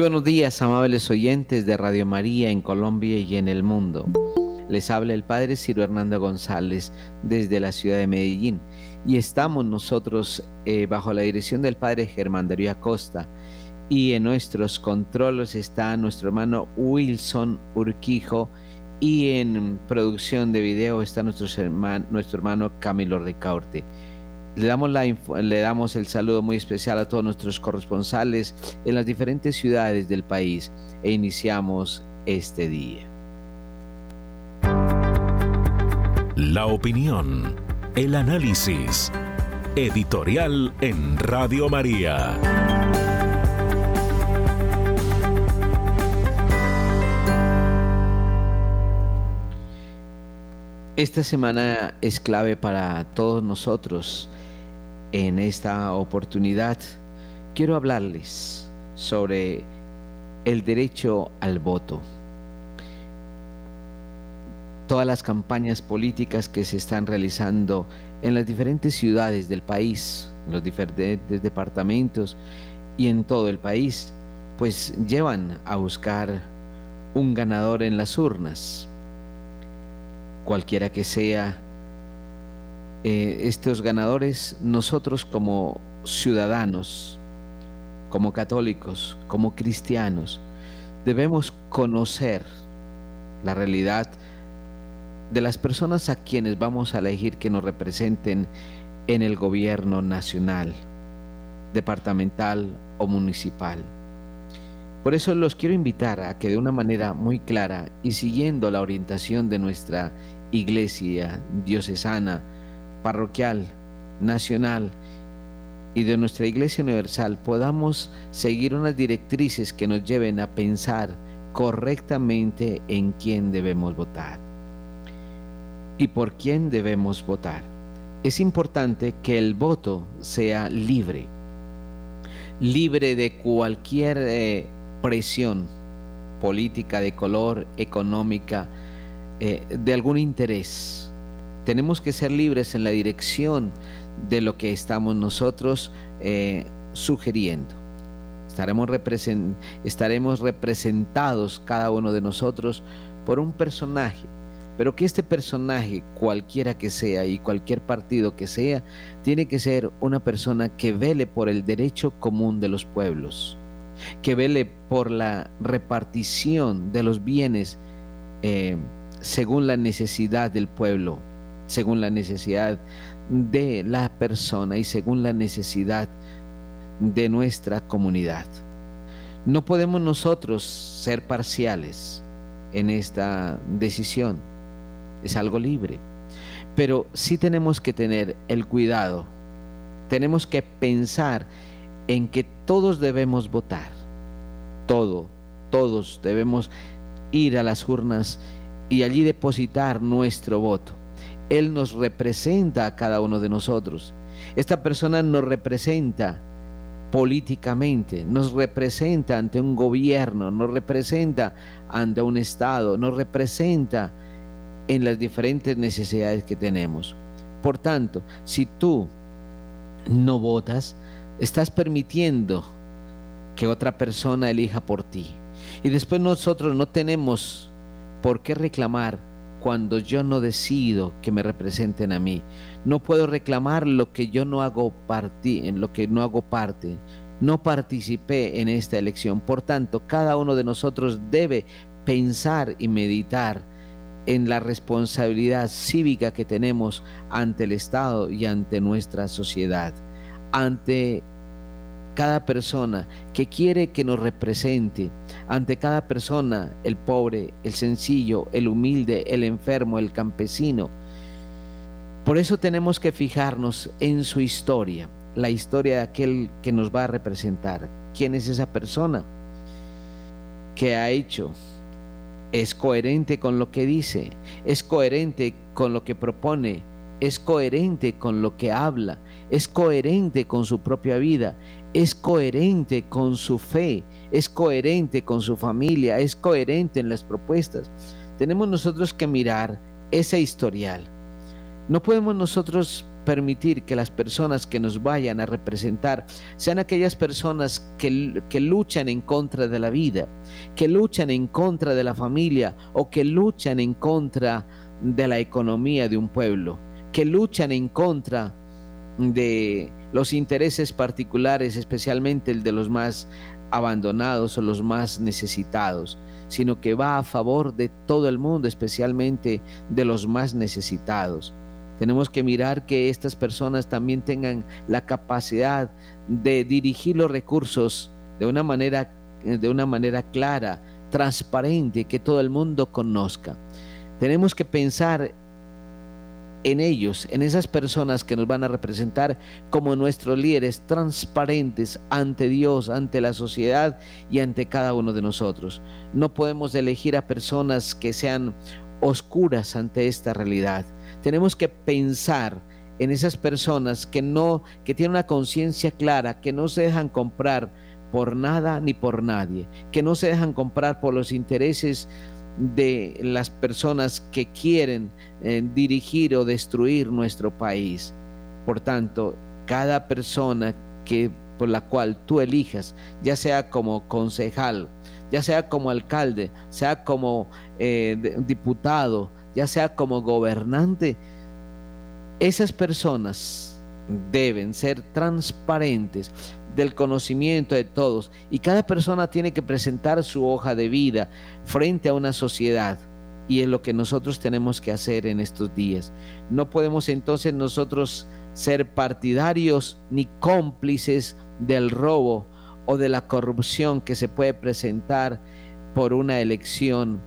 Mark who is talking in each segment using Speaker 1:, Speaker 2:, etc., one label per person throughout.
Speaker 1: buenos días, amables oyentes de Radio María en Colombia y en el mundo. Les habla el Padre Ciro Hernando González desde la ciudad de Medellín y estamos nosotros eh, bajo la dirección del Padre Germán Darío Acosta y en nuestros controles está nuestro hermano Wilson Urquijo y en producción de video está nuestro hermano, nuestro hermano Camilo Ricaurte. Le damos, la, le damos el saludo muy especial a todos nuestros corresponsales en las diferentes ciudades del país e iniciamos este día.
Speaker 2: La opinión, el análisis, editorial en Radio María.
Speaker 1: Esta semana es clave para todos nosotros en esta oportunidad quiero hablarles sobre el derecho al voto. Todas las campañas políticas que se están realizando en las diferentes ciudades del país, en los diferentes departamentos y en todo el país, pues llevan a buscar un ganador en las urnas, cualquiera que sea eh, estos ganadores, nosotros como ciudadanos, como católicos, como cristianos, debemos conocer la realidad de las personas a quienes vamos a elegir que nos representen en el gobierno nacional, departamental o municipal. Por eso los quiero invitar a que de una manera muy clara y siguiendo la orientación de nuestra iglesia diocesana, parroquial, nacional y de nuestra Iglesia Universal podamos seguir unas directrices que nos lleven a pensar correctamente en quién debemos votar y por quién debemos votar. Es importante que el voto sea libre, libre de cualquier eh, presión política de color, económica, eh, de algún interés tenemos que ser libres en la dirección de lo que estamos nosotros eh, sugiriendo. Estaremos, representados cada uno de nosotros por un personaje, pero que este personaje, cualquiera que sea y cualquier partido que sea, tiene que ser una persona que vele por el derecho común de los pueblos, que vele por la repartición de los bienes eh, según la necesidad del pueblo, según la necesidad de la persona y según la necesidad de nuestra comunidad. No podemos nosotros ser parciales en esta decisión. Es algo libre. Pero sí tenemos que tener el cuidado. Tenemos que pensar en que todos debemos votar. Todo, todos debemos ir a las urnas y allí depositar nuestro voto. Él nos representa a cada uno de nosotros. Esta persona nos representa políticamente, nos representa ante un gobierno, nos representa ante un Estado, nos representa en las diferentes necesidades que tenemos. Por tanto, si tú no votas, estás permitiendo que otra persona elija por ti. Y después nosotros no tenemos por qué reclamar cuando yo no decido que me representen a mí. No puedo reclamar lo que yo no hago parte, en lo que no hago parte. No participé en esta elección. Por tanto, cada uno de nosotros debe pensar y meditar en la responsabilidad cívica que tenemos ante el Estado y ante nuestra sociedad, ante cada persona que quiere que nos represente, ante cada persona, el pobre, el sencillo, el humilde, el enfermo, el campesino. Por eso tenemos que fijarnos en su historia, la historia de aquel que nos va a representar. ¿Quién es esa persona? ¿Qué ha hecho? ¿Es coherente con lo que dice? ¿Es coherente con lo que propone? ¿Es coherente con lo que habla? ¿Es coherente con su propia vida? Es coherente con su fe, es coherente con su familia, es coherente en las propuestas. Tenemos nosotros que mirar ese historial. No podemos nosotros permitir que las personas que nos vayan a representar sean aquellas personas que, que, luchan en contra de la vida, que luchan en contra de la familia o que luchan en contra de la economía de un pueblo, que luchan en contra de los intereses particulares, especialmente el de los más abandonados o los más necesitados, sino que va a favor de todo el mundo, especialmente de los más necesitados. Tenemos que mirar que estas personas también tengan la capacidad de dirigir los recursos de una manera, de una manera clara, transparente, que todo el mundo conozca. Tenemos que pensar en ellos, en esas personas que nos van a representar como nuestros líderes transparentes ante Dios, ante la sociedad y ante cada uno de nosotros. No podemos elegir a personas que sean oscuras ante esta realidad. Tenemos que pensar en esas personas que no que tienen una conciencia clara, que no se dejan comprar por nada ni por nadie, que no se dejan comprar por los intereses de las personas que quieren eh, dirigir o destruir nuestro país. Por tanto, cada persona que por la cual tú elijas, ya sea como concejal, ya sea como alcalde, sea como eh, diputado, ya sea como gobernante, esas personas deben ser transparentes del conocimiento de todos y cada persona tiene que presentar su hoja de vida frente a una sociedad y es lo que nosotros tenemos que hacer en estos días. No podemos entonces nosotros ser partidarios ni cómplices del robo o de la corrupción que se puede presentar por una elección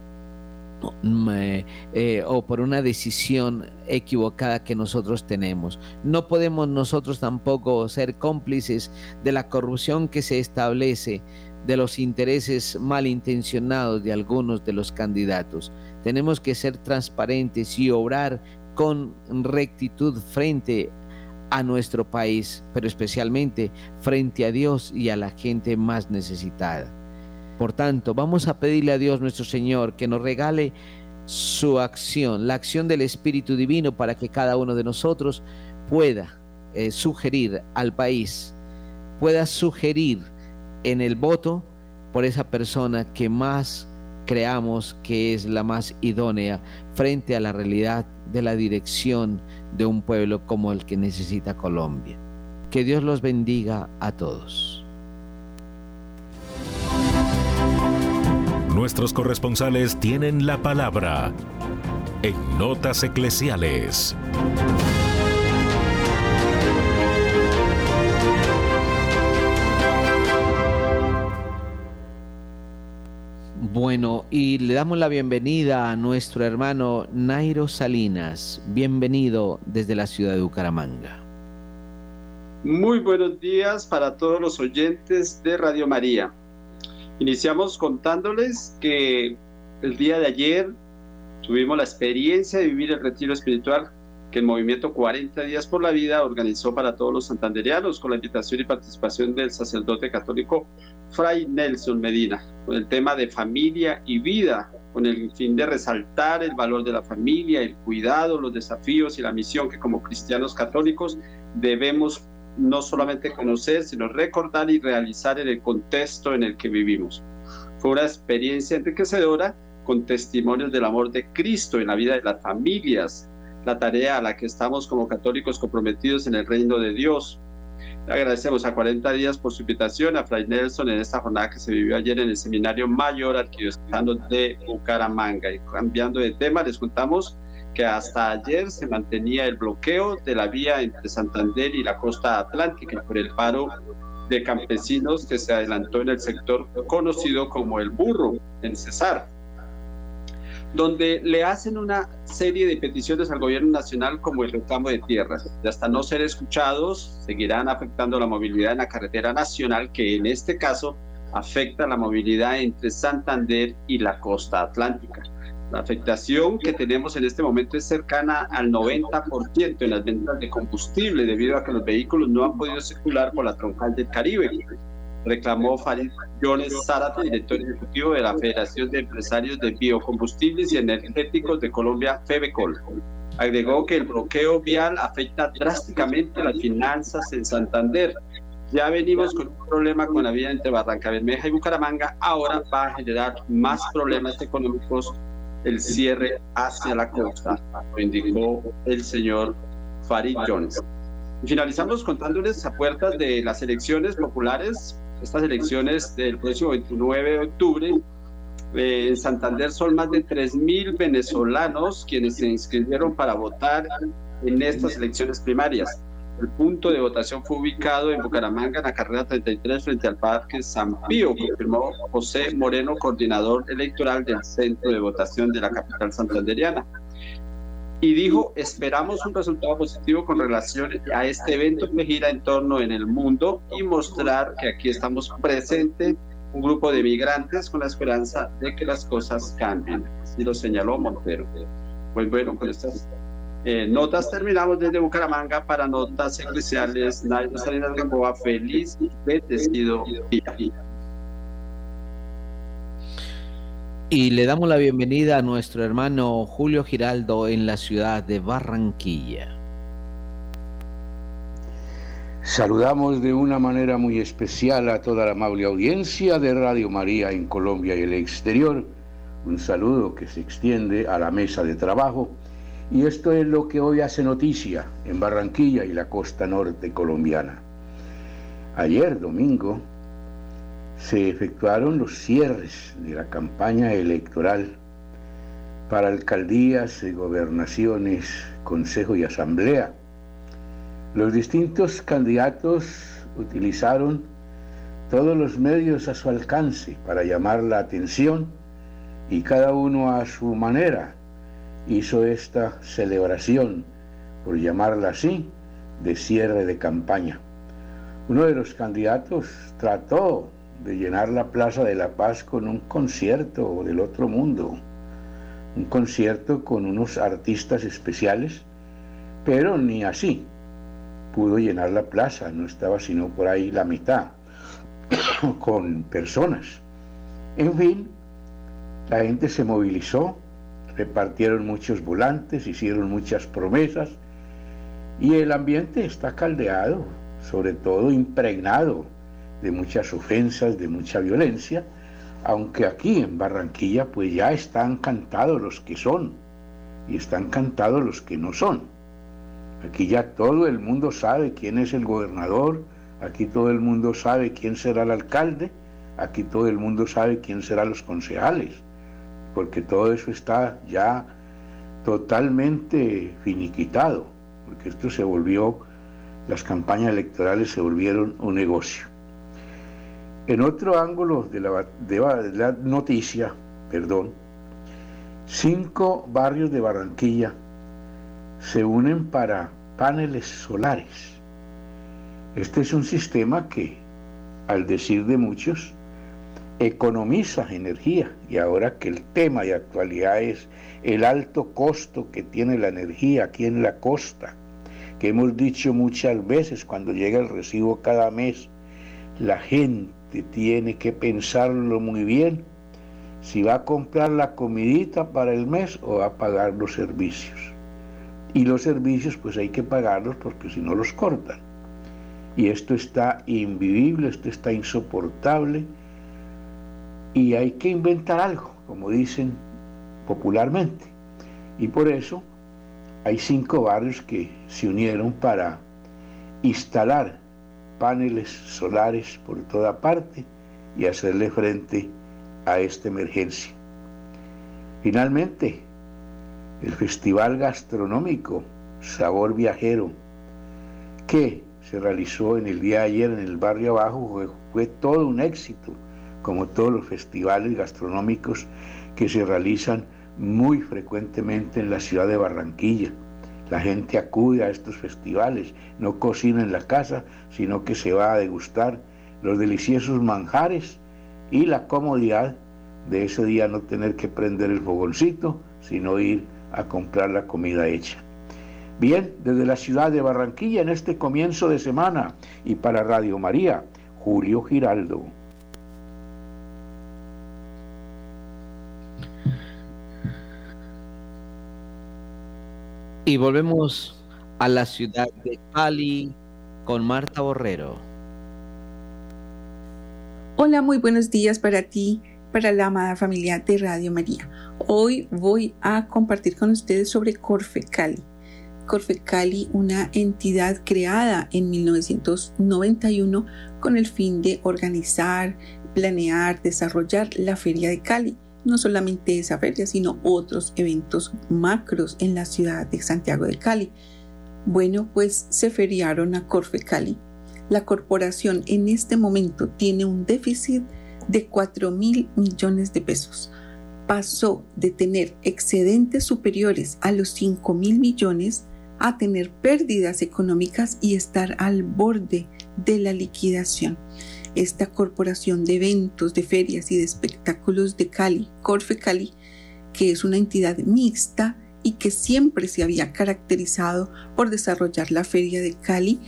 Speaker 1: eh, o por una decisión equivocada que nosotros tenemos. No podemos nosotros tampoco ser cómplices de la corrupción que se establece, de los intereses malintencionados de algunos de los candidatos. Tenemos que ser transparentes y obrar con rectitud frente a nuestro país, pero especialmente frente a Dios y a la gente más necesitada. Por tanto, vamos a pedirle a Dios nuestro Señor que nos regale su acción, la acción del Espíritu Divino para que cada uno de nosotros pueda eh, sugerir al país, pueda sugerir en el voto por esa persona que más creamos que es la más idónea frente a la realidad de la dirección de un pueblo como el que necesita Colombia. Que Dios los bendiga a todos.
Speaker 2: Nuestros corresponsales tienen la palabra en Notas Eclesiales.
Speaker 1: Bueno, y le damos la bienvenida a nuestro hermano Nairo Salinas. Bienvenido desde la ciudad de Bucaramanga.
Speaker 3: Muy buenos días para todos los oyentes de Radio María. Iniciamos contándoles que el día de ayer tuvimos la experiencia de vivir el retiro espiritual que el movimiento 40 días por la vida organizó para todos los santanderianos con la invitación y participación del sacerdote católico Fray Nelson Medina, con el tema de familia y vida, con el fin de resaltar el valor de la familia, el cuidado, los desafíos y la misión que como cristianos católicos debemos no solamente conocer, sino recordar y realizar en el contexto en el que vivimos. Fue una experiencia enriquecedora con testimonios del amor de Cristo en la vida de las familias, la tarea a la que estamos como católicos comprometidos en el reino de Dios. agradecemos a 40 días por su invitación a Fray Nelson en esta jornada que se vivió ayer en el Seminario Mayor Arquidiocesano de Bucaramanga. Y cambiando de tema, les contamos que hasta ayer se mantenía el bloqueo de la vía entre Santander y la costa atlántica por el paro de campesinos que se adelantó en el sector conocido como el burro, en Cesar, donde le hacen una serie de peticiones al gobierno nacional como el reclamo de tierras. Y hasta no ser escuchados, seguirán afectando la movilidad en la carretera nacional, que en este caso afecta la movilidad entre Santander y la costa atlántica. La afectación que tenemos en este momento es cercana al 90% en las ventas de combustible debido a que los vehículos no han podido circular por la troncal del Caribe. Reclamó Farid Jones Zárate, director ejecutivo de la Federación de Empresarios de Biocombustibles y Energéticos de Colombia, FEBECOL. Agregó que el bloqueo vial afecta drásticamente las finanzas en Santander. Ya venimos con un problema con la vía entre Barranca Bermeja y Bucaramanga, ahora va a generar más problemas económicos el cierre hacia la costa, lo indicó el señor Farid Jones. finalizamos contándoles a puertas de las elecciones populares, estas elecciones del próximo 29 de octubre. Eh, en Santander son más de 3.000 venezolanos quienes se inscribieron para votar en estas elecciones primarias. El punto de votación fue ubicado en Bucaramanga, en la carrera 33, frente al Parque San Pío, confirmó José Moreno, coordinador electoral del centro de votación de la capital santanderiana. Y dijo, esperamos un resultado positivo con relación a este evento que gira en torno en el mundo y mostrar que aquí estamos presentes un grupo de migrantes con la esperanza de que las cosas cambien. Así lo señaló Montero. Pues bueno, con estas eh, notas terminamos desde Bucaramanga para notas eclesiales. Nairo Salinas Gamboa, feliz y bendecido día.
Speaker 1: Y le damos la bienvenida a nuestro hermano Julio Giraldo en la ciudad de Barranquilla.
Speaker 4: Saludamos de una manera muy especial a toda la amable audiencia de Radio María en Colombia y el exterior. Un saludo que se extiende a la mesa de trabajo y esto es lo que hoy hace noticia en Barranquilla y la costa norte colombiana. Ayer, domingo, se efectuaron los cierres de la campaña electoral para alcaldías, gobernaciones, consejo y asamblea. Los distintos candidatos utilizaron todos los medios a su alcance para llamar la atención y cada uno a su manera hizo esta celebración, por llamarla así, de cierre de campaña. Uno de los candidatos trató de llenar la Plaza de la Paz con un concierto del otro mundo, un concierto con unos artistas especiales, pero ni así pudo llenar la plaza, no estaba sino por ahí la mitad, con personas. En fin, la gente se movilizó, repartieron muchos volantes, hicieron muchas promesas y el ambiente está caldeado, sobre todo impregnado de muchas ofensas, de mucha violencia, aunque aquí en Barranquilla pues ya están cantados los que son y están cantados los que no son. Aquí ya todo el mundo sabe quién es el gobernador, aquí todo el mundo sabe quién será el alcalde, aquí todo el mundo sabe quién serán los concejales porque todo eso está ya totalmente finiquitado, porque esto se volvió, las campañas electorales se volvieron un negocio. En otro ángulo de la, de la noticia, perdón, cinco barrios de Barranquilla se unen para paneles solares. Este es un sistema que, al decir de muchos, economiza energía y ahora que el tema de actualidad es el alto costo que tiene la energía aquí en la costa, que hemos dicho muchas veces cuando llega el recibo cada mes, la gente tiene que pensarlo muy bien si va a comprar la comidita para el mes o va a pagar los servicios. Y los servicios pues hay que pagarlos porque si no los cortan. Y esto está invivible, esto está insoportable y hay que inventar algo, como dicen popularmente. Y por eso hay cinco barrios que se unieron para instalar paneles solares por toda parte y hacerle frente a esta emergencia. Finalmente, el Festival Gastronómico Sabor Viajero, que se realizó en el día de ayer en el barrio abajo, fue, fue todo un éxito como todos los festivales gastronómicos que se realizan muy frecuentemente en la ciudad de Barranquilla. La gente acude a estos festivales, no cocina en la casa, sino que se va a degustar los deliciosos manjares y la comodidad de ese día no tener que prender el fogoncito, sino ir a comprar la comida hecha. Bien, desde la ciudad de Barranquilla en este comienzo de semana y para Radio María, Julio Giraldo.
Speaker 1: Y volvemos a la ciudad de Cali con Marta Borrero.
Speaker 5: Hola, muy buenos días para ti, para la amada familia de Radio María. Hoy voy a compartir con ustedes sobre Corfe Cali. Corfe Cali, una entidad creada en 1991 con el fin de organizar, planear, desarrollar la Feria de Cali no solamente esa feria, sino otros eventos macros en la ciudad de Santiago de Cali. Bueno, pues se feriaron a Corfe Cali. La corporación en este momento tiene un déficit de 4 mil millones de pesos. Pasó de tener excedentes superiores a los 5 mil millones a tener pérdidas económicas y estar al borde de la liquidación esta corporación de eventos, de ferias y de espectáculos de Cali, Corfe Cali, que es una entidad mixta y que siempre se había caracterizado por desarrollar la feria de Cali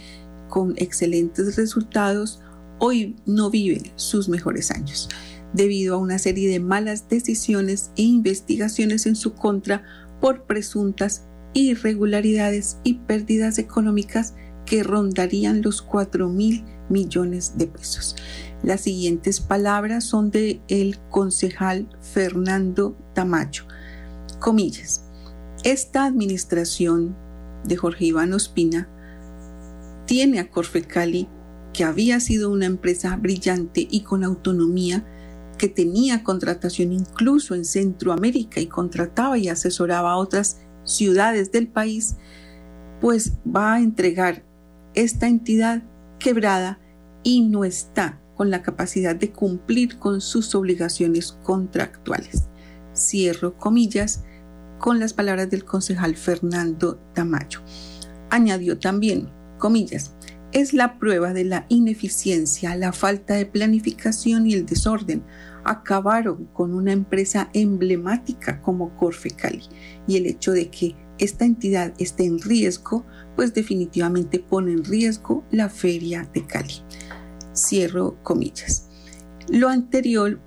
Speaker 5: con excelentes resultados, hoy no vive sus mejores años, debido a una serie de malas decisiones e investigaciones en su contra por presuntas irregularidades y pérdidas económicas que rondarían los 4 mil millones de pesos. Las siguientes palabras son de el concejal Fernando Tamayo. Comillas. Esta administración de Jorge Iván Ospina tiene a Corfecali, que había sido una empresa brillante y con autonomía, que tenía contratación incluso en Centroamérica y contrataba y asesoraba a otras ciudades del país, pues va a entregar esta entidad quebrada y no está con la capacidad de cumplir con sus obligaciones contractuales. Cierro comillas con las palabras del concejal Fernando Tamayo. Añadió también, comillas, es la prueba de la ineficiencia, la falta de planificación y el desorden. Acabaron con una empresa emblemática como Corfecali y el hecho de que esta entidad esté en riesgo, pues definitivamente pone en riesgo la feria de Cali. Cierro comillas. Lo anterior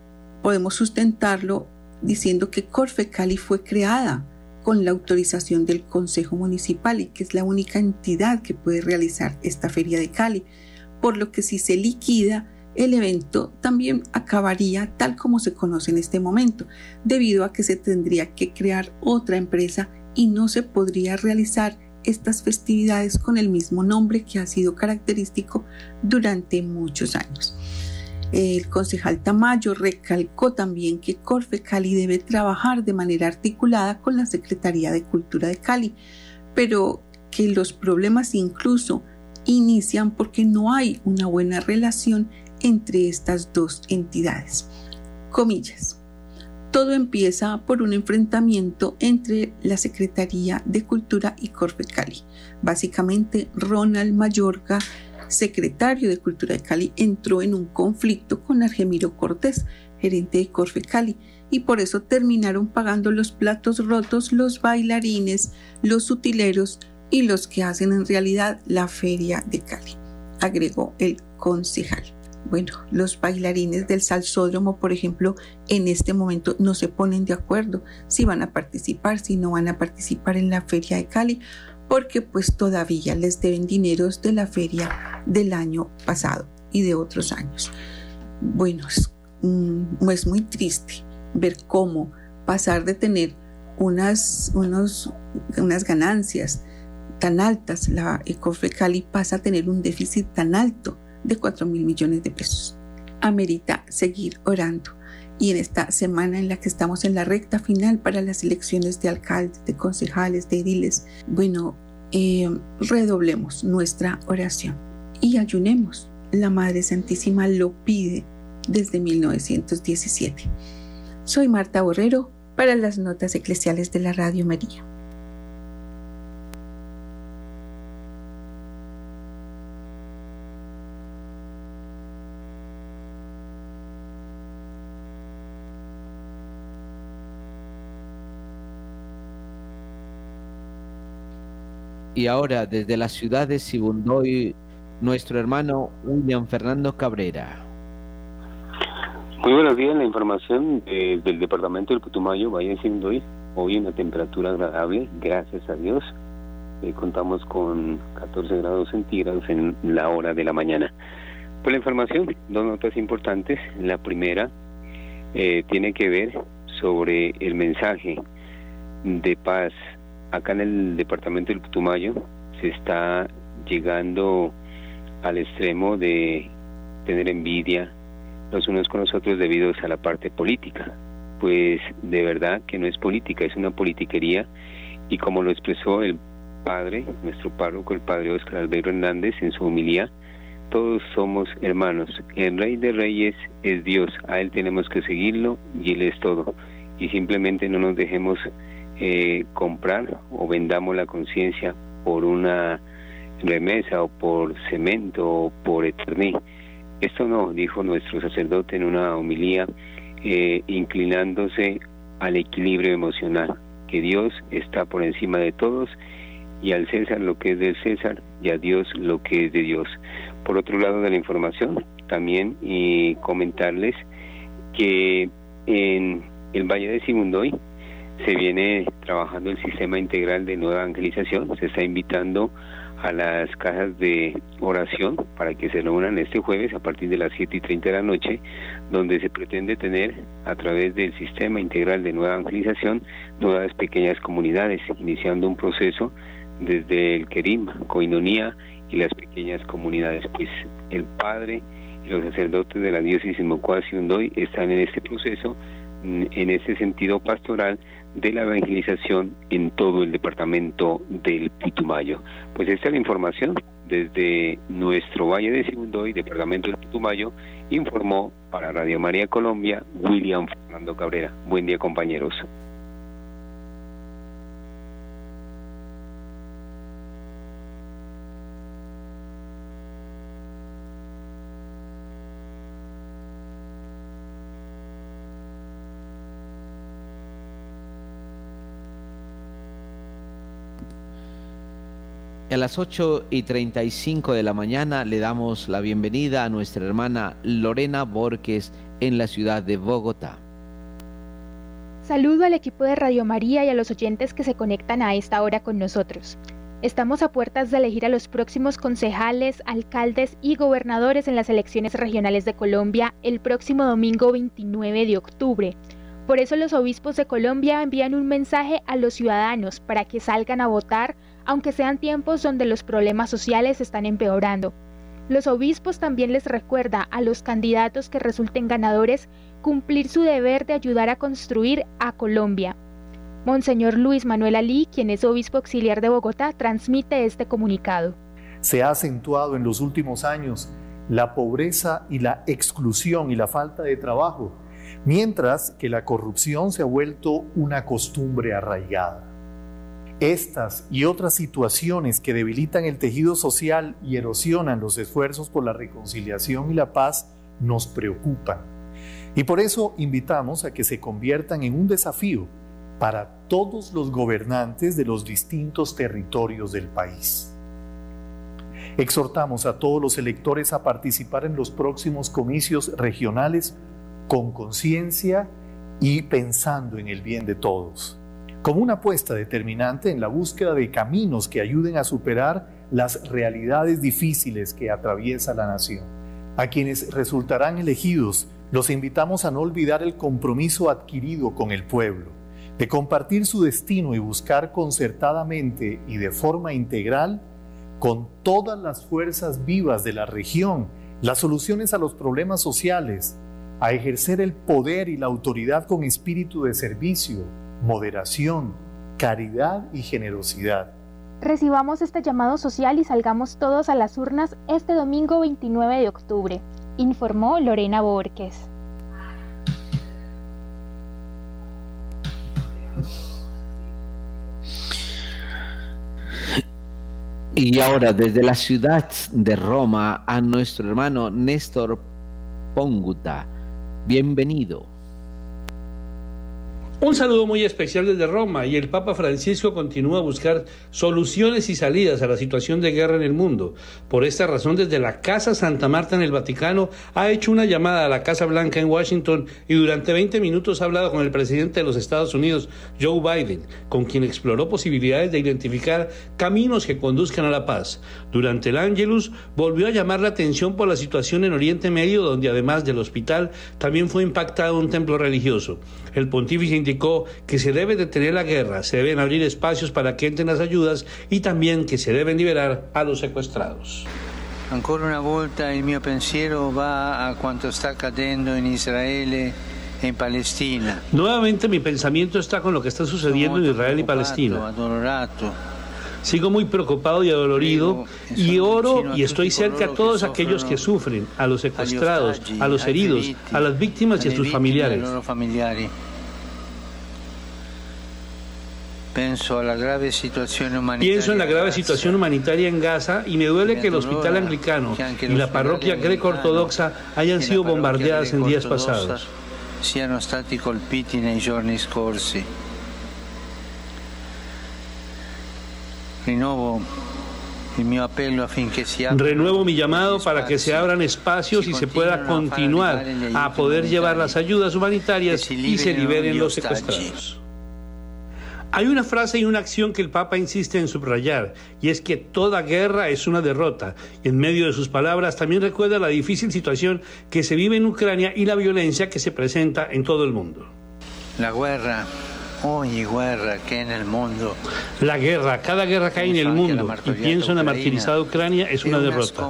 Speaker 5: podemos sustentarlo diciendo que Corfe Cali fue creada con la autorización del Consejo Municipal y que es la única entidad que puede realizar esta feria de Cali, por lo que si se liquida, el evento también acabaría tal como se conoce en este momento, debido a que se tendría que crear otra empresa y no se podría realizar estas festividades con el mismo nombre que ha sido característico durante muchos años. El concejal Tamayo recalcó también que Corfe Cali debe trabajar de manera articulada con la Secretaría de Cultura de Cali, pero que los problemas incluso inician porque no hay una buena relación entre estas dos entidades. Comillas. Todo empieza por un enfrentamiento entre la Secretaría de Cultura y Corfe Cali. Básicamente, Ronald Mayorga, secretario de Cultura de Cali, entró en un conflicto con Argemiro Cortés, gerente de Corfe Cali, y por eso terminaron pagando los platos rotos los bailarines, los utileros y los que hacen en realidad la feria de Cali, agregó el concejal. Bueno, los bailarines del salsódromo, por ejemplo, en este momento no se ponen de acuerdo si van a participar, si no van a participar en la feria de Cali, porque pues todavía les deben dineros de la feria del año pasado y de otros años. Bueno, es, mm, es muy triste ver cómo pasar de tener unas, unas ganancias tan altas, la Ecofre Cali pasa a tener un déficit tan alto de 4 mil millones de pesos. Amerita seguir orando. Y en esta semana en la que estamos en la recta final para las elecciones de alcaldes, de concejales, de ediles, bueno, eh, redoblemos nuestra oración y ayunemos. La Madre Santísima lo pide desde 1917. Soy Marta Borrero para las notas eclesiales de la Radio María.
Speaker 1: Y ahora desde la ciudad de Sibundoy, nuestro hermano William Fernando Cabrera.
Speaker 6: Muy buenos días, la información del departamento del Putumayo, Valle de Sibundoy, hoy una temperatura agradable, gracias a Dios, eh, contamos con 14 grados centígrados en la hora de la mañana. Pues la información, dos notas importantes. La primera eh, tiene que ver sobre el mensaje de paz. Acá en el departamento del Putumayo se está llegando al extremo de tener envidia los unos con los otros debido a la parte política. Pues de verdad que no es política, es una politiquería y como lo expresó el padre, nuestro párroco, el padre Oscar Albeiro Hernández en su homilía, todos somos hermanos. El rey de reyes es Dios, a él tenemos que seguirlo y él es todo. Y simplemente no nos dejemos eh, comprar o vendamos la conciencia por una remesa o por cemento o por eterní. Esto no, dijo nuestro sacerdote en una homilía, eh, inclinándose al equilibrio emocional, que Dios está por encima de todos y al César lo que es del César y a Dios lo que es de Dios. Por otro lado de la información, también y comentarles que en el Valle de Simundoy se viene trabajando el sistema integral de nueva evangelización, se está invitando a las cajas de oración para que se reúnan este jueves a partir de las 7 y 30 de la noche, donde se pretende tener a través del sistema integral de nueva evangelización nuevas pequeñas comunidades, iniciando un proceso desde el Kerim, Coinonía y las pequeñas comunidades. Pues el padre y los sacerdotes de la diócesis Mocoa y Undoy están en este proceso, en este sentido pastoral, de la evangelización en todo el departamento del Putumayo. Pues esta es la información desde nuestro Valle de Segundo y departamento del Putumayo, informó para Radio María Colombia William Fernando Cabrera. Buen día compañeros.
Speaker 1: A las 8 y 35 de la mañana le damos la bienvenida a nuestra hermana Lorena Borges en la ciudad de Bogotá.
Speaker 7: Saludo al equipo de Radio María y a los oyentes que se conectan a esta hora con nosotros. Estamos a puertas de elegir a los próximos concejales, alcaldes y gobernadores en las elecciones regionales de Colombia el próximo domingo 29 de octubre. Por eso los obispos de Colombia envían un mensaje a los ciudadanos para que salgan a votar aunque sean tiempos donde los problemas sociales están empeorando. Los obispos también les recuerda a los candidatos que resulten ganadores cumplir su deber de ayudar a construir a Colombia. Monseñor Luis Manuel Alí, quien es obispo auxiliar de Bogotá, transmite este comunicado.
Speaker 8: Se ha acentuado en los últimos años la pobreza y la exclusión y la falta de trabajo, mientras que la corrupción se ha vuelto una costumbre arraigada. Estas y otras situaciones que debilitan el tejido social y erosionan los esfuerzos por la reconciliación y la paz nos preocupan. Y por eso invitamos a que se conviertan en un desafío para todos los gobernantes de los distintos territorios del país. Exhortamos a todos los electores a participar en los próximos comicios regionales con conciencia y pensando en el bien de todos como una apuesta determinante en la búsqueda de caminos que ayuden a superar las realidades difíciles que atraviesa la nación. A quienes resultarán elegidos, los invitamos a no olvidar el compromiso adquirido con el pueblo, de compartir su destino y buscar concertadamente y de forma integral con todas las fuerzas vivas de la región las soluciones a los problemas sociales, a ejercer el poder y la autoridad con espíritu de servicio, moderación, caridad y generosidad.
Speaker 7: Recibamos este llamado social y salgamos todos a las urnas este domingo 29 de octubre, informó Lorena Borges.
Speaker 1: Y ahora desde la ciudad de Roma a nuestro hermano Néstor Ponguta. Bienvenido.
Speaker 9: Un saludo muy especial desde Roma y el Papa Francisco continúa a buscar soluciones y salidas a la situación de guerra en el mundo. Por esta razón, desde la Casa Santa Marta en el Vaticano ha hecho una llamada a la Casa Blanca en Washington y durante 20 minutos ha hablado con el presidente de los Estados Unidos, Joe Biden, con quien exploró posibilidades de identificar caminos que conduzcan a la paz. Durante el Angelus volvió a llamar la atención por la situación en Oriente Medio, donde además del hospital también fue impactado un templo religioso. El pontífice indicó que se debe detener la guerra, se deben abrir espacios para que entren las ayudas y también que se deben liberar a los secuestrados.
Speaker 10: Ancora una volta il mio pensiero va a quanto sta accadendo in Israele e in Palestina.
Speaker 9: Nuevamente mi pensamiento está con lo que está sucediendo en Israel y Palestina. Sigo muy preocupado y adolorido y oro y estoy cerca a todos aquellos que sufren, a los secuestrados, a los heridos, a las víctimas y a sus familiares.
Speaker 10: Pienso en la grave
Speaker 9: situación humanitaria en Gaza y me duele que el hospital anglicano y la parroquia greco-ortodoxa hayan sido bombardeadas en días pasados.
Speaker 10: Siano stati colpiti nei giorni scorsi.
Speaker 9: Renuevo mi llamado para que se abran espacios y se pueda continuar a poder llevar las ayudas humanitarias y se liberen los secuestrados. Hay una frase y una acción que el Papa insiste en subrayar, y es que toda guerra es una derrota. Y en medio de sus palabras también recuerda la difícil situación que se vive en Ucrania y la violencia que se presenta en todo el mundo.
Speaker 10: La guerra Ogni guerra que en el mundo.
Speaker 9: La guerra, cada guerra que hay en el mundo, y pienso en la martirizada Ucrania, es una derrota.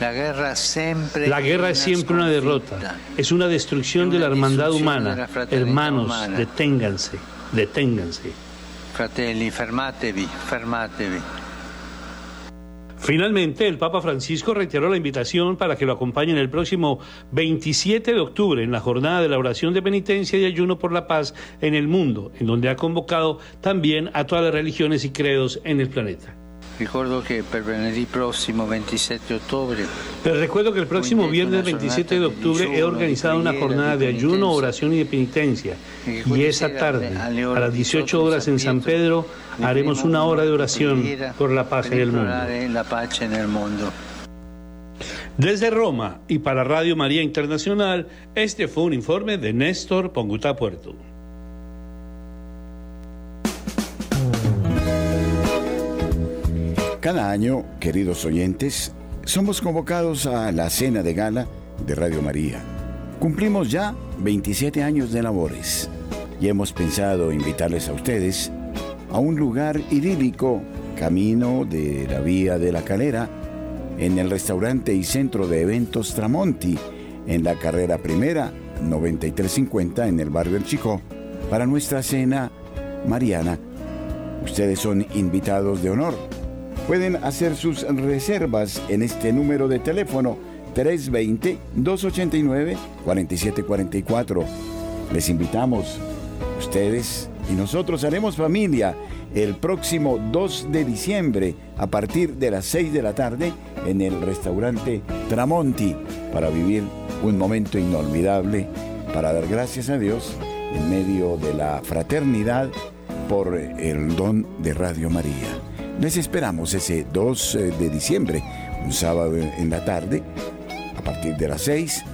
Speaker 10: La guerra, siempre
Speaker 9: la guerra es siempre una derrota, es una destrucción de la hermandad humana. Hermanos, deténganse, deténganse.
Speaker 10: Fratelli, fermatevi, fermatevi.
Speaker 9: Finalmente, el Papa Francisco reiteró la invitación para que lo acompañen el próximo 27 de octubre en la jornada de la oración de penitencia y ayuno por la paz en el mundo, en donde ha convocado también a todas las religiones y credos en el planeta.
Speaker 10: Recuerdo que per venerdì prossimo 27 de octubre.
Speaker 9: Pero recuerdo que el próximo viernes 27 de octubre he organizado una jornada de ayuno, oración y de penitencia. Y esa tarde, a las 18 horas en San Pedro, haremos una hora de oración por la paz en el mundo. Desde Roma y para Radio María Internacional, este fue un informe de Néstor Ponguta Puerto.
Speaker 11: Cada año, queridos oyentes, somos convocados a la cena de gala de Radio María. Cumplimos ya 27 años de labores y hemos pensado invitarles a ustedes a un lugar idílico, camino de la Vía de la Calera, en el restaurante y centro de eventos Tramonti, en la carrera primera 9350 en el barrio El Chico, para nuestra cena mariana. Ustedes son invitados de honor Pueden hacer sus reservas en este número de teléfono 320-289-4744. Les invitamos, ustedes y nosotros haremos familia el próximo 2 de diciembre a partir de las 6 de la tarde en el restaurante Tramonti para vivir un momento inolvidable, para dar gracias a Dios en medio de la fraternidad por el don de Radio María. Les esperamos ese 2 eh, de diciembre, un sábado en la tarde, a partir de las 6,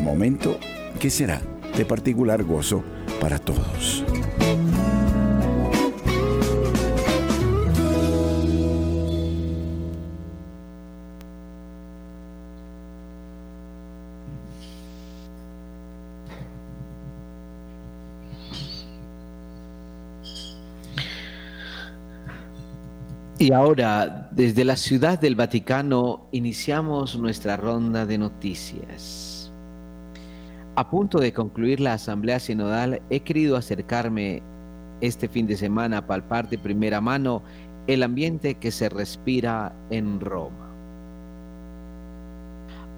Speaker 11: momento que será de particular gozo para todos.
Speaker 1: Y ahora, desde la ciudad del Vaticano, iniciamos nuestra ronda de noticias. A punto de concluir la Asamblea Sinodal, he querido acercarme este fin de semana a palpar de primera mano el ambiente que se respira en Roma.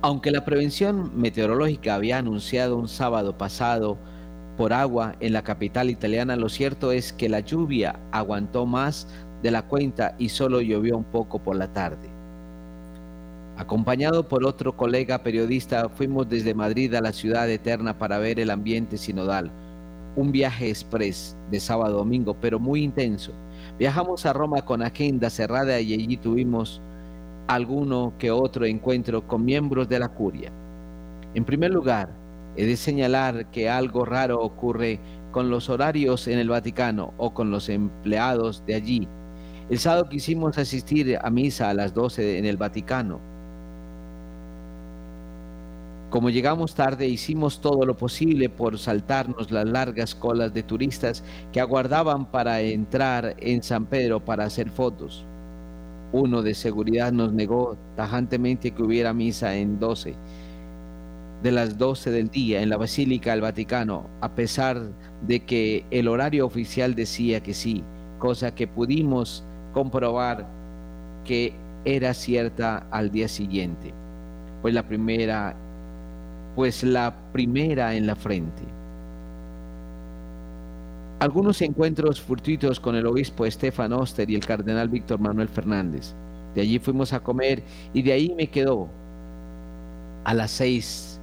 Speaker 1: Aunque la prevención meteorológica había anunciado un sábado pasado por agua en la capital italiana, lo cierto es que la lluvia aguantó más de la cuenta y solo llovió un poco por la tarde. Acompañado por otro colega periodista, fuimos desde Madrid a la ciudad eterna para ver el ambiente sinodal. un viaje express de sábado domingo, pero muy intenso. Viajamos a Roma con agenda cerrada y allí tuvimos alguno que otro encuentro con miembros de la curia. En primer lugar, he de señalar que algo raro ocurre con los horarios en el Vaticano o con los empleados de allí. El sábado quisimos asistir a misa a las 12 en el Vaticano como llegamos tarde, hicimos todo lo posible por saltarnos las largas colas de turistas que aguardaban para entrar en San Pedro para hacer fotos. Uno de seguridad nos negó tajantemente que hubiera misa en 12 de las 12 del día en la Basílica del Vaticano, a pesar de que el horario oficial decía que sí, cosa que pudimos comprobar que era cierta al día siguiente, pues la primera pues la primera en la frente. Algunos encuentros furtuitos con el obispo Estefan Oster y el cardenal Víctor Manuel Fernández. De allí fuimos a comer y de ahí me quedó. A las seis,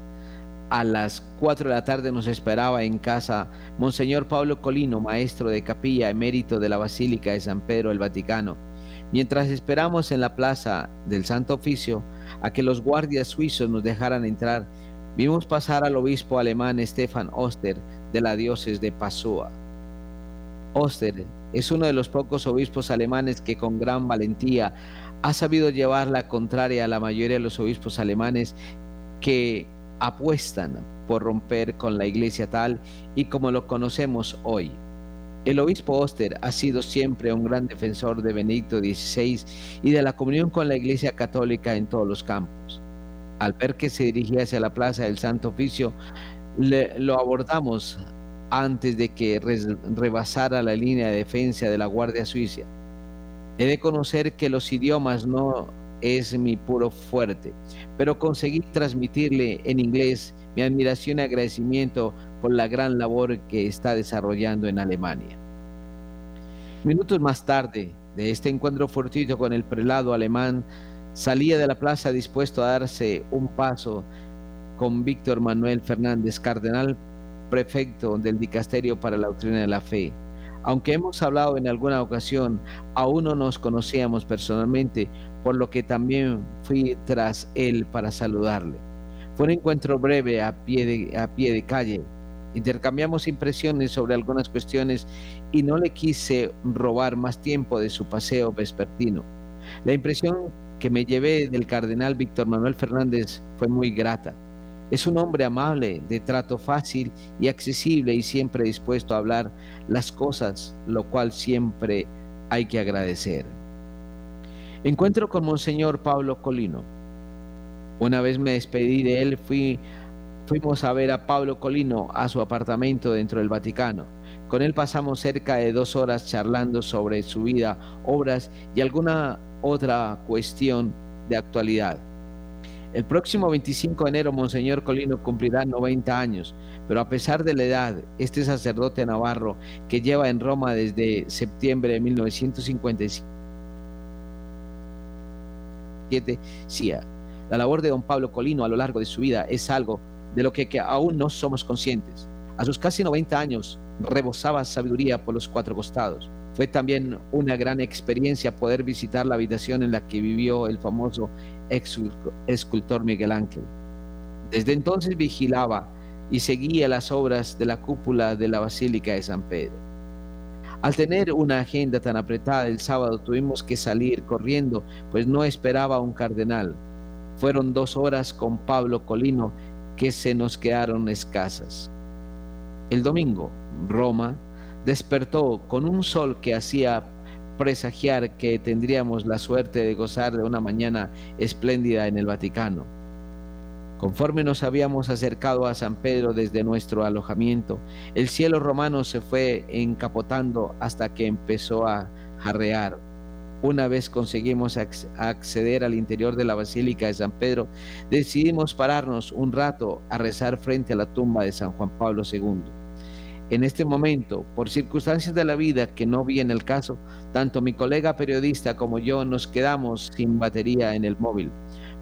Speaker 1: a las cuatro de la tarde nos esperaba en casa Monseñor Pablo Colino, maestro de capilla emérito de la Basílica de San Pedro el Vaticano. Mientras esperamos en la plaza del Santo Oficio a que los guardias suizos nos dejaran entrar, Vimos pasar al obispo alemán Stefan Oster de la diócesis de Pasua. Oster es uno de los pocos obispos alemanes que con gran valentía ha sabido llevar la contraria a la mayoría de los obispos alemanes que apuestan por romper con la iglesia tal y como lo conocemos hoy. El obispo Oster ha sido siempre un gran defensor de Benedicto XVI y de la comunión con la iglesia católica en todos los campos al ver que se dirigía hacia la plaza del Santo Oficio, lo abordamos antes de que rebasara la línea de defensa de la Guardia Suiza. He de conocer que los idiomas no es mi puro fuerte, pero conseguí transmitirle en inglés mi admiración y agradecimiento por la gran labor que está desarrollando en Alemania. Minutos más tarde de este encuentro fortuito con el prelado alemán, Salía de la plaza dispuesto a darse un paso con Víctor Manuel Fernández, cardenal prefecto del Dicasterio para la Doctrina de la Fe. Aunque hemos hablado en alguna ocasión, aún no nos conocíamos personalmente, por lo que también fui tras él para saludarle. Fue un encuentro breve a pie de, a pie de calle. Intercambiamos impresiones sobre algunas cuestiones y no le quise robar más tiempo de su paseo vespertino. La impresión que me llevé del cardenal Víctor Manuel Fernández fue muy grata. Es un hombre amable, de trato fácil y accesible y siempre dispuesto a hablar las cosas, lo cual siempre hay que agradecer. Encuentro con Monseñor Pablo Colino. Una vez me despedí de él, fui, fuimos a ver a Pablo Colino a su apartamento dentro del Vaticano. Con él pasamos cerca de dos horas charlando sobre su vida, obras y alguna otra cuestión de actualidad. El próximo 25 de enero, Monseñor Colino cumplirá 90 años, pero a pesar de la edad, este sacerdote navarro que lleva en Roma desde septiembre de 1957, sí, la labor de don Pablo Colino a lo largo de su vida es algo de lo que, que aún no somos conscientes. A sus casi 90 años, rebosaba sabiduría por los cuatro costados. Fue también una gran experiencia poder visitar la habitación en la que vivió el famoso escultor Miguel Ángel. Desde entonces vigilaba y seguía las obras de la cúpula de la Basílica de San Pedro. Al tener una agenda tan apretada el sábado tuvimos que salir corriendo, pues no esperaba un cardenal. Fueron dos horas con Pablo Colino que se nos quedaron escasas. El domingo, Roma, despertó con un sol que hacía presagiar que tendríamos la suerte de gozar de una mañana espléndida en el Vaticano. Conforme nos habíamos acercado a San Pedro desde nuestro alojamiento, el cielo romano se fue encapotando hasta que empezó a jarrear. Una vez conseguimos acceder al interior de la Basílica de San Pedro, decidimos pararnos un rato a rezar frente a la tumba de San Juan Pablo II. En este momento, por circunstancias de la vida que no vi en el caso, tanto mi colega periodista como yo nos quedamos sin batería en el móvil,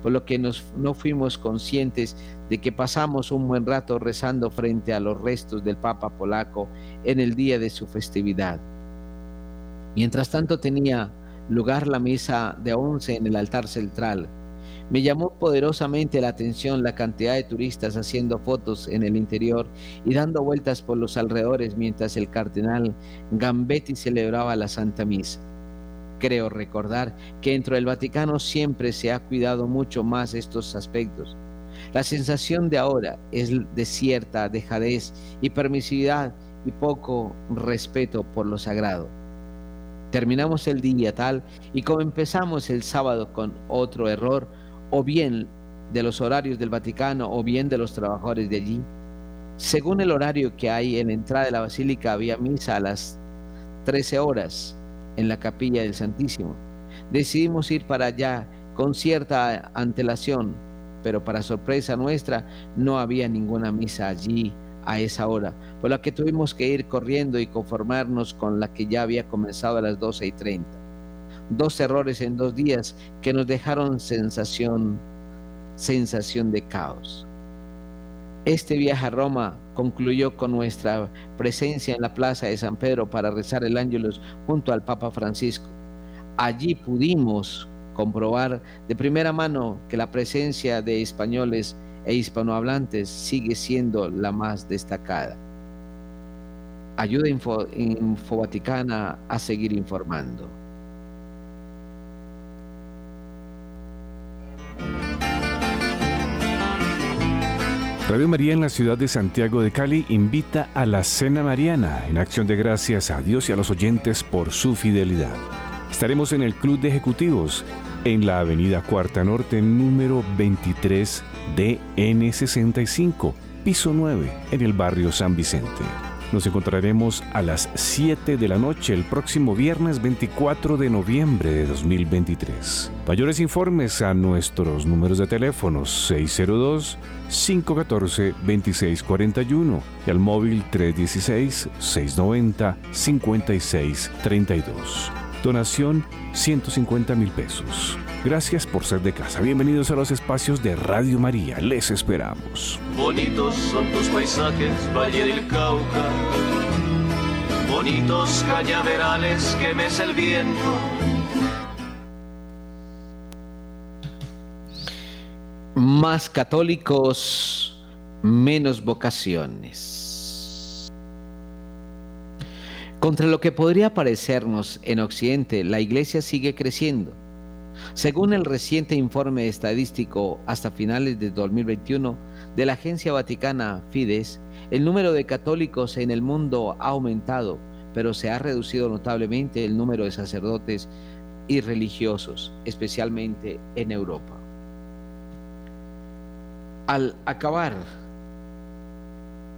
Speaker 1: por lo que no fuimos conscientes de que pasamos un buen rato rezando frente a los restos del Papa polaco en el día de su festividad. Mientras tanto tenía lugar la misa de once en el altar central. Me llamó poderosamente la atención la cantidad de turistas haciendo fotos en el interior y dando vueltas por los alrededores mientras el cardenal Gambetti celebraba la Santa Misa. Creo recordar que dentro del Vaticano siempre se ha cuidado mucho más estos aspectos. La sensación de ahora es de cierta dejadez y permisividad y poco respeto por lo sagrado. Terminamos el día tal y como empezamos el sábado con otro error, o bien de los horarios del Vaticano o bien de los trabajadores de allí. Según el horario que hay en la entrada de la basílica había misa a las 13 horas en la capilla del Santísimo. Decidimos ir para allá con cierta antelación, pero para sorpresa nuestra no había ninguna misa allí a esa hora, por la que tuvimos que ir corriendo y conformarnos con la que ya había comenzado a las 12 y 30. Dos errores en dos días que nos dejaron sensación, sensación de caos. Este viaje a Roma concluyó con nuestra presencia en la plaza de San Pedro para rezar el ángelus junto al Papa Francisco. Allí pudimos comprobar de primera mano que la presencia de españoles e hispanohablantes sigue siendo la más destacada. Ayuda Info, Vaticana a seguir informando.
Speaker 12: Radio María en la ciudad de Santiago de Cali invita a la Cena Mariana en acción de gracias a Dios y a los oyentes por su fidelidad. Estaremos en el Club de Ejecutivos en la Avenida Cuarta Norte número 23 DN65, piso 9, en el barrio San Vicente. Nos encontraremos a las 7 de la noche el próximo viernes 24 de noviembre de 2023. Mayores informes a nuestros números de teléfono 602-514-2641 y al móvil 316-690-5632. Donación 150 mil pesos. Gracias por ser de casa. Bienvenidos a los espacios de Radio María. Les esperamos.
Speaker 13: Bonitos son tus paisajes, Valle del Cauca. Bonitos cañaverales que mece el viento.
Speaker 1: Más católicos, menos vocaciones. Contra lo que podría parecernos en Occidente, la Iglesia sigue creciendo según el reciente informe estadístico hasta finales de 2021 de la agencia vaticana Fides, el número de católicos en el mundo ha aumentado, pero se ha reducido notablemente el número de sacerdotes y religiosos, especialmente en Europa. Al acabar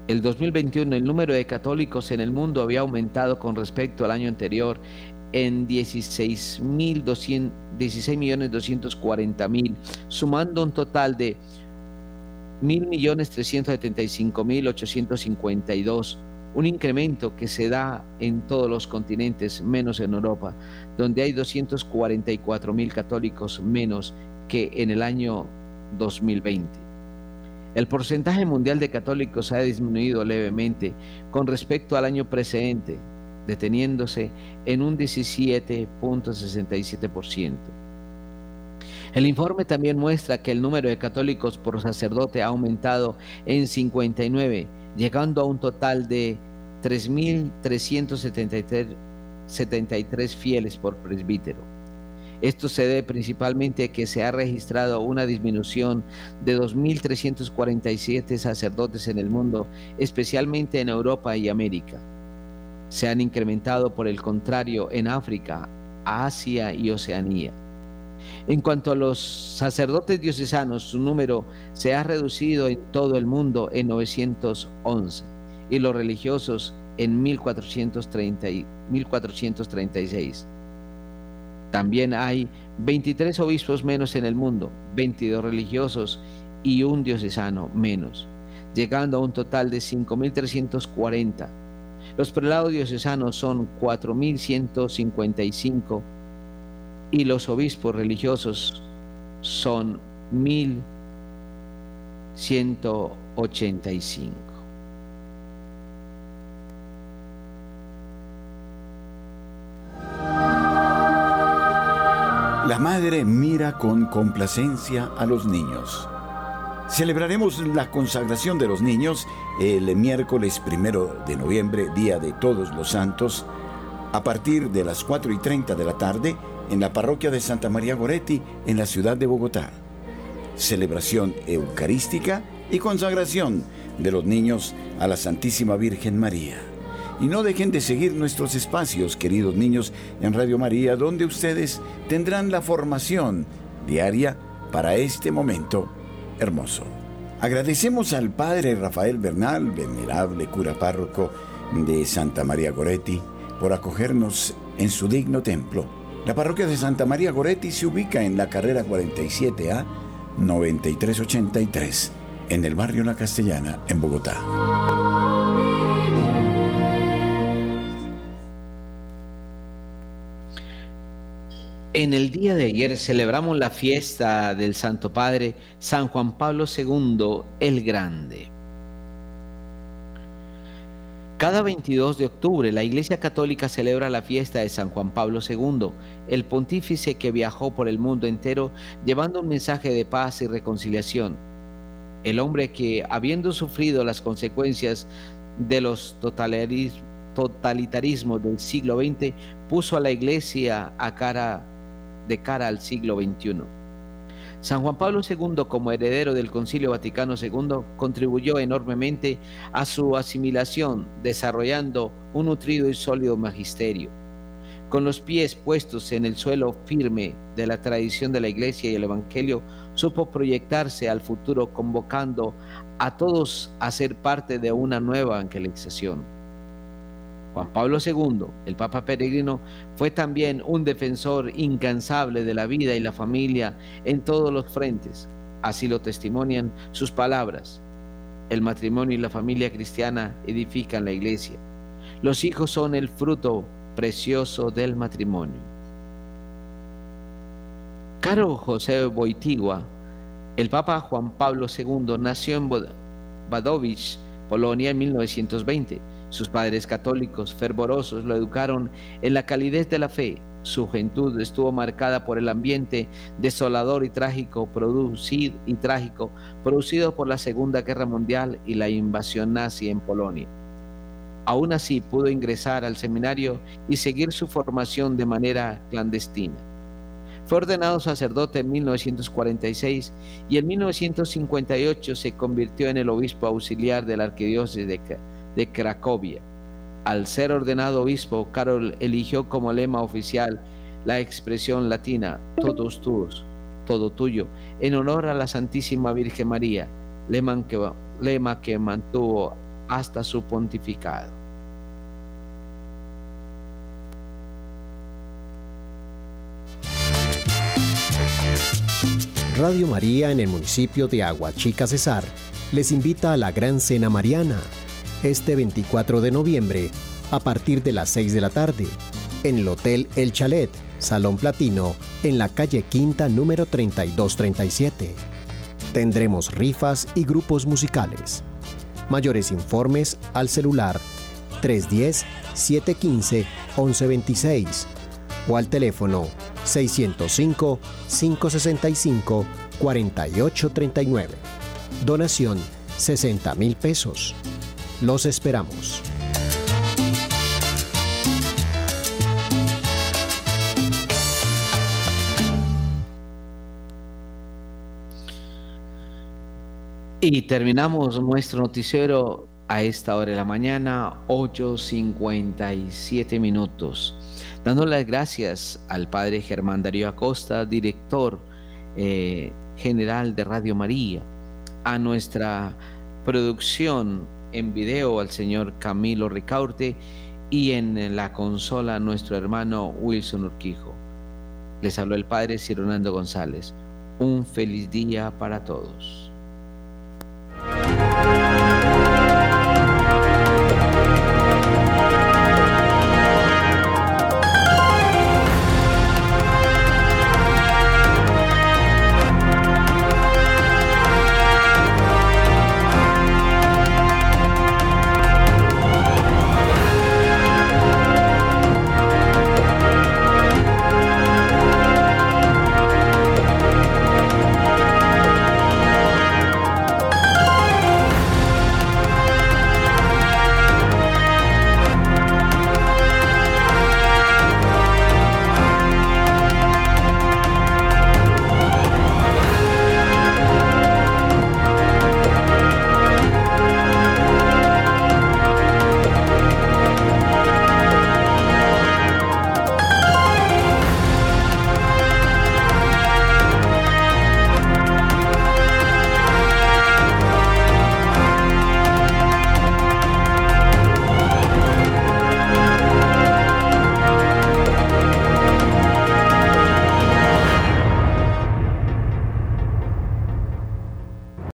Speaker 1: el 2021, el número de católicos en el mundo había aumentado con respecto al año anterior en 16.240.000, sumando un total de 1.375.852, un incremento que se da en todos los continentes, menos en Europa, donde hay 244.000 católicos menos que en el año 2020. El porcentaje mundial de católicos ha disminuido levemente con respecto al año precedente, deteniéndose en un 17.67%. El informe también muestra que el número de católicos por sacerdote ha aumentado en 59, llegando a un total de 3.373 fieles por presbítero. Esto se debe principalmente a que se ha registrado una disminución de 2.347 sacerdotes en el mundo, especialmente en Europa y América se han incrementado por el contrario en África, Asia y Oceanía. En cuanto a los sacerdotes diocesanos, su número se ha reducido en todo el mundo en 911 y los religiosos en 1430 1436. También hay 23 obispos menos en el mundo, 22 religiosos y un diocesano menos, llegando a un total de 5.340 los prelados diocesanos son 4.155 y los obispos religiosos son 185.
Speaker 11: La madre mira con complacencia a los niños. Celebraremos la consagración de los niños el miércoles primero de noviembre, Día de Todos los Santos, a partir de las 4 y 30 de la tarde en la parroquia de Santa María Goretti, en la ciudad de Bogotá. Celebración eucarística y consagración de los niños a la Santísima Virgen María. Y no dejen de seguir nuestros espacios, queridos niños, en Radio María, donde ustedes tendrán la formación diaria para este momento hermoso. Agradecemos al Padre Rafael Bernal, venerable cura párroco de Santa María Goretti, por acogernos en su digno templo. La parroquia de Santa María Goretti se ubica en la carrera 47A 9383, en el barrio La Castellana, en Bogotá.
Speaker 1: En el día de ayer celebramos la fiesta del Santo Padre San Juan Pablo II el Grande. Cada 22 de octubre la Iglesia Católica celebra la fiesta de San Juan Pablo II, el pontífice que viajó por el mundo entero llevando un mensaje de paz y reconciliación. El hombre que, habiendo sufrido las consecuencias de los totalitarismos del siglo XX, puso a la Iglesia a cara de cara al siglo XXI. San Juan Pablo II, como heredero del Concilio Vaticano II, contribuyó enormemente a su asimilación, desarrollando un nutrido y sólido magisterio. Con los pies puestos en el suelo firme de la tradición de la Iglesia y el Evangelio, supo proyectarse al futuro convocando a todos a ser parte de una nueva evangelización. Juan Pablo II, el Papa Peregrino, fue también un defensor incansable de la vida y la familia en todos los frentes. Así lo testimonian sus palabras. El matrimonio y la familia cristiana edifican la iglesia. Los hijos son el fruto precioso del matrimonio. Caro José Boitigua, el Papa Juan Pablo II nació en Badowicz, Polonia, en 1920 sus padres católicos fervorosos lo educaron en la calidez de la fe. Su juventud estuvo marcada por el ambiente desolador y trágico producido, y trágico producido por la Segunda Guerra Mundial y la invasión nazi en Polonia. Aún así pudo ingresar al seminario y seguir su formación de manera clandestina. Fue ordenado sacerdote en 1946 y en 1958 se convirtió en el obispo auxiliar de la arquidiócesis de de Cracovia. Al ser ordenado obispo, Carol eligió como lema oficial la expresión latina todos tuyos, todo tuyo, en honor a la Santísima Virgen María, lema que, lema que mantuvo hasta su pontificado.
Speaker 14: Radio María en el municipio de Aguachica Cesar les invita a la Gran Cena Mariana este 24 de noviembre a partir de las 6 de la tarde en el Hotel El Chalet, Salón Platino, en la calle Quinta número 3237. Tendremos rifas y grupos musicales. Mayores informes al celular 310-715-1126 o al teléfono 605-565-4839. Donación 60 mil pesos. Los esperamos.
Speaker 1: Y terminamos nuestro noticiero a esta hora de la mañana, 8.57 minutos, dando las gracias al padre Germán Darío Acosta, director eh, general de Radio María, a nuestra producción en video al señor Camilo Ricaurte y en la consola nuestro hermano Wilson Urquijo. Les habló el padre Cironando González. Un feliz día para todos.